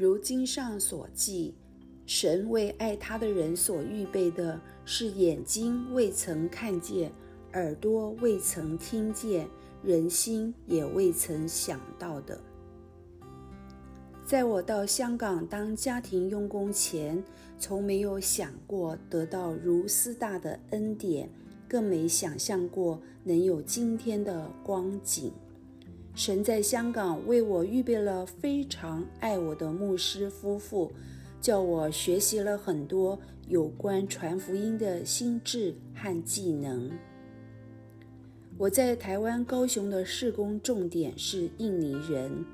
如经上所记，神为爱他的人所预备的是眼睛未曾看见，耳朵未曾听见，人心也未曾想到的。在我到香港当家庭佣工前，从没有想过得到如斯大的恩典，更没想象过能有今天的光景。神在香港为我预备了非常爱我的牧师夫妇，叫我学习了很多有关传福音的心智和技能。我在台湾高雄的事工重点是印尼人。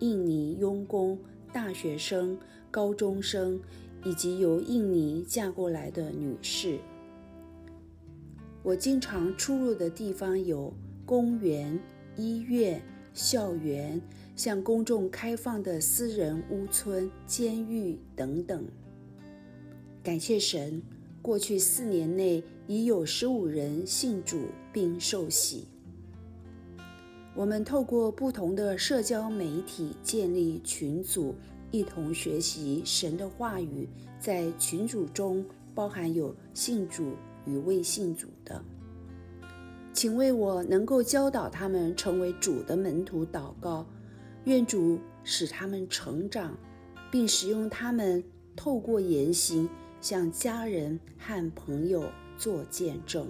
印尼佣工、大学生、高中生，以及由印尼嫁过来的女士。我经常出入的地方有公园、医院、校园，向公众开放的私人屋村、监狱等等。感谢神，过去四年内已有十五人信主并受洗。我们透过不同的社交媒体建立群组，一同学习神的话语。在群组中包含有信主与未信主的，请为我能够教导他们成为主的门徒祷告，愿主使他们成长，并使用他们透过言行向家人和朋友做见证。